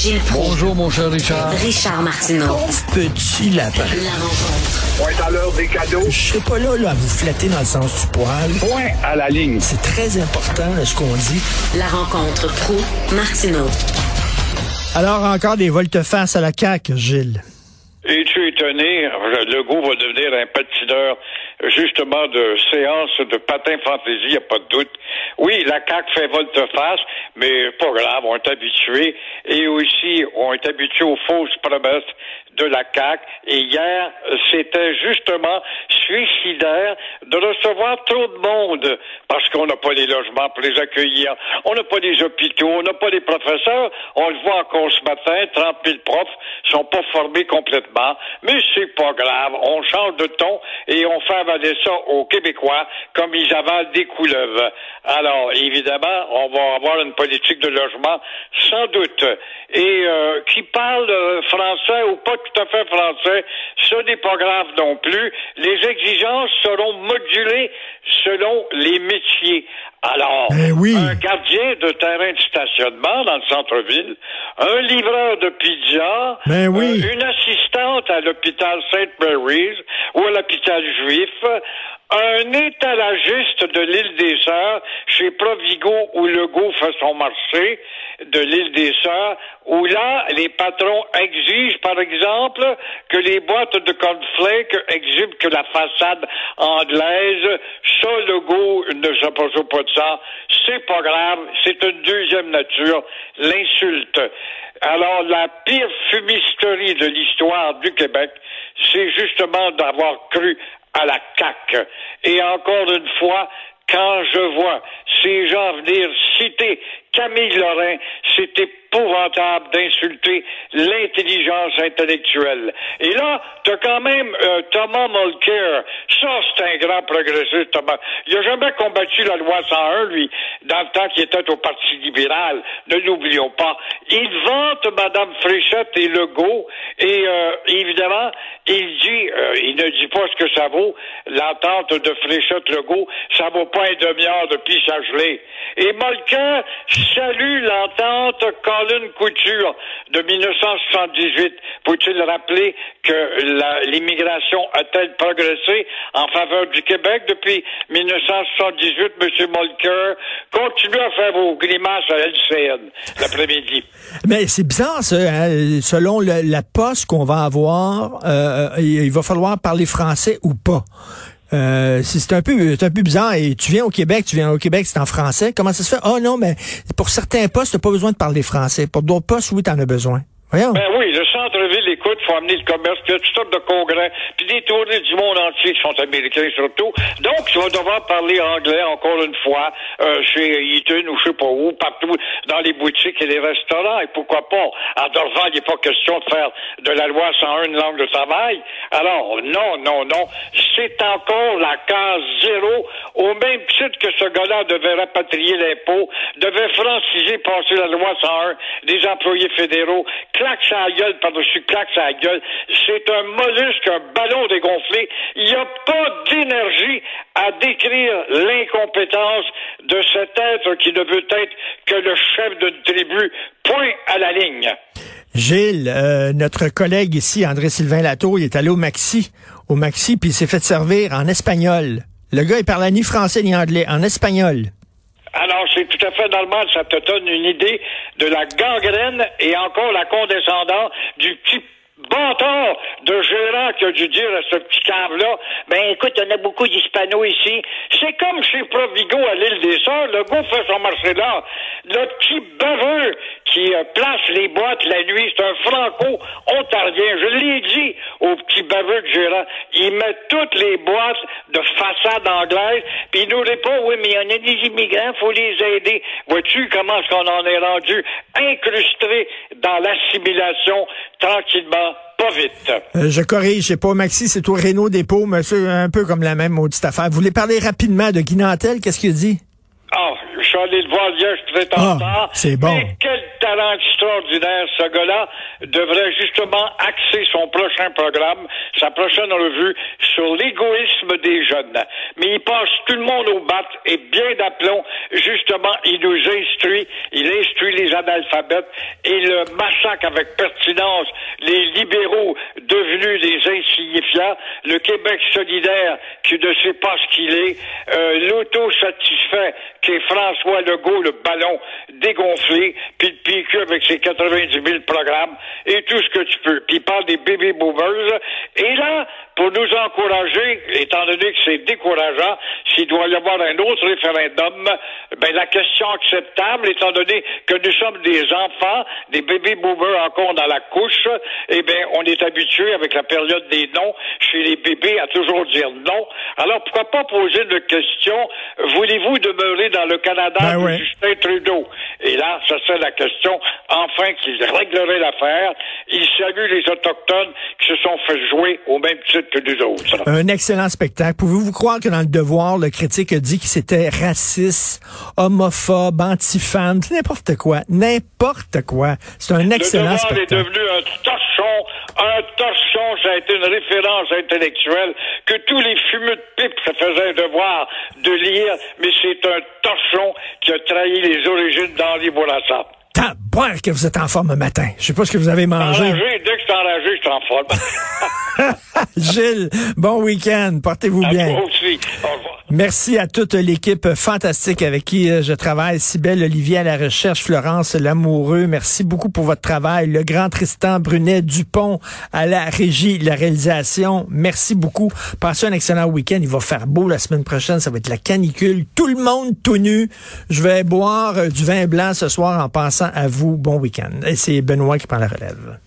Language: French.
Gilles Proulx. Bonjour, mon cher Richard. Richard Martineau. Petit lapin. La rencontre. Point à l'heure des cadeaux. Je serai pas là, là à vous flatter dans le sens du poil. Point à la ligne. C'est très important là, ce qu'on dit. La rencontre pro martineau Alors encore des volte-face à la CAQ, Gilles. Es-tu étonné? Legault va devenir un patineur, justement, de séance de patin fantaisie, y a pas de doute. Oui, la CAQ fait volte-face, mais pas grave, on est habitué. Et aussi, on est habitué aux fausses promesses de la CAQ. Et hier, c'était justement suicidaire de recevoir trop de monde parce qu'on n'a pas les logements pour les accueillir. On n'a pas les hôpitaux, on n'a pas les professeurs. On le voit encore ce matin, 30 000 profs sont pas formés complètement. Mais c'est pas grave. On change de ton et on fait avaler ça aux Québécois comme ils avalent des couleuvres. Alors, évidemment, on va avoir une politique de logement sans doute. Et euh, qui parle euh, français ou pas tout à fait français, ce n'est pas grave non plus. Les exigences seront modulées selon les métiers. Alors, Eh oui. un gardien de terrain de stationnement dans le centre-ville, un livreur de pizza, Ben oui. euh, une assistante à l'hôpital St. Mary's ou à l'hôpital juif, un étalagiste de l'île des Sœurs chez Provigo où Legault fait son marché de l'île des Sœurs, où là, les patrons exigent, par exemple, que les boîtes de cornflakes exhibent que la façade anglaise. Ça, Legault ne s'appose pas ça. C'est pas grave. C'est une deuxième nature. L'insulte. Alors, la pire fumisterie de l'histoire du Québec, c'est justement d'avoir cru à la CAQ. Et encore une fois, quand je vois ces gens venir citer Camille Lorrain, c'est épouvantable d'insulter l'intelligence intellectuelle. Et là, tu as quand même euh, Thomas Mulcair. Ça, c'est un grand progressiste, Thomas. Il n'a jamais combattu la loi 101, lui, dans le temps qu'il était au Parti libéral. Ne l'oublions pas. Il vante Mme Fréchette et Legault, et euh, évidemment, il dit, euh, il ne dit pas ce que ça vaut, l'entente de Fréchette-Legault, ça vaut pas un demi-heure de pisse Et Mulcair salue l'entente Colin Couture de 1978. Faut-il rappeler que l'immigration a-t-elle progressé en faveur du Québec depuis 1978? Monsieur Mulcair, continuez à faire vos grimaces à LCN l'après-midi. Mais c'est bizarre, hein. Selon le- la poste qu'on va avoir, euh, il, il va falloir parler français ou pas. Euh, c'est un peu un peu bizarre. Et tu viens au Québec, tu viens au Québec, c'est en français. Comment ça se fait? Oh non, mais pour certains postes, t'as pas besoin de parler français. Pour d'autres postes, oui, t'en as besoin. Voyons. Ben oui, le centre-ville, écoute, faut amener le commerce, puis il y a toutes sortes de congrès, puis des tournées du monde entier qui sont américains surtout. Donc, tu vas devoir parler anglais encore une fois euh, chez Eaton ou je sais pas où, partout dans les boutiques et les restaurants. Et pourquoi pas? À Dorval, il n'est pas question de faire de la loi 101 une langue de travail. Alors, non, non, non. C'est encore la case zéro, au même titre que ce gars-là devait rapatrier l'impôt, devait franciser, passer la loi 101 des employés fédéraux, claque sa gueule par-dessus claque C'est un mollusque, un ballon dégonflé. Il n'y a pas d'énergie à décrire l'incompétence de cet être qui ne veut être que le chef d'une tribu. Point à la ligne. Gilles, euh, notre collègue ici, André-Sylvain Latour, il est allé au Maxi, au Maxi, puis il s'est fait servir en espagnol. Le gars, il parlait ni français ni anglais, en espagnol. C'est tout à fait normal, ça te donne une idée de la gangrène et encore la condescendance du petit bâtard de gérant qui a dû dire à ce petit cave-là, ben écoute, on a beaucoup d'hispanos ici. C'est comme chez Provigo à l'île des Sœurs, le gars fait son marché là. Le petit baveux qui euh, place les boîtes la nuit, c'est un franco-ontarien. Je l'ai dit au petit baveux de gérant. Il met toutes les boîtes de façade anglaise, puis il nous répond, oui, mais il y en a des immigrants, faut les aider. Vois-tu comment est-ce qu'on en est rendu incrusté dans l'assimilation tranquillement, pas vite. Euh, je corrige, c'est pas Maxi, c'est au Renault Dépôt, monsieur, un peu comme la même maudite affaire. Vous voulez parler rapidement de Guy Nantel? Qu'est-ce qu'il dit? Suis allé le voir hier, je suis très en Ah, c'est bon. Mais quel talent extraordinaire. Ce gars-là devrait justement axer son prochain programme, sa prochaine revue sur l'égoïsme des jeunes. Mais il passe tout le monde au bat et bien d'aplomb. Justement, il nous instruit, il instruit les analphabètes et le massacre avec pertinence les libéraux devenus des insignifiants, le Québec solidaire qui ne sait pas ce qu'il est, euh, l'auto-satisfait qui est François Legault, le ballon dégonflé, puis le PQ avec ses 90 000 programmes et tout ce que tu peux. Puis il parle des baby boomers. Et là, pour nous encourager, étant donné que c'est décourageant, s'il doit y avoir un autre référendum, ben la question acceptable, étant donné que nous sommes des enfants, des baby boomers encore dans la couche, eh bien, on est habitué avec la période des noms chez les bébés à toujours dire non. Alors pourquoi pas poser une question? Voulez-vous demeurer dans le Canada Ben de ouais. Justin Trudeau? Et là, ça serait la question. Enfin, qu'il réglerait l'affaire. Il salue les autochtones qui se sont fait jouer au même titre que nous autres. Un excellent spectacle. Pouvez-vous croire que dans le devoir, le critique a dit qu'il c'était raciste, homophobe, anti-femme, c'est n'importe quoi. N'importe quoi. C'est un Le excellent devoir est spectacle. devenu un torchon, un torchon, ça a été une référence intellectuelle que tous les fumeux de pipe se faisaient un devoir de lire, mais c'est un torchon qui a trahi les origines d'Henri Bourassa. Boire que vous êtes en forme le matin. Je sais pas ce que vous avez mangé. Enragé, dès que je suis enragé, je suis en forme. Gilles, bon week-end. Portez-vous bien. Merci à toute l'équipe fantastique avec qui euh, je travaille. Sybelle Olivier à la recherche, Florence Lamoureux. Merci beaucoup pour votre travail. Le grand Tristan Brunet Dupont à la régie, la réalisation. Merci beaucoup. Passez un excellent week-end. Il va faire beau la semaine prochaine. Ça va être la canicule. Tout le monde tout nu. Je vais boire euh, du vin blanc ce soir en pensant à vous. Bon week-end. Et c'est Benoît qui prend la relève.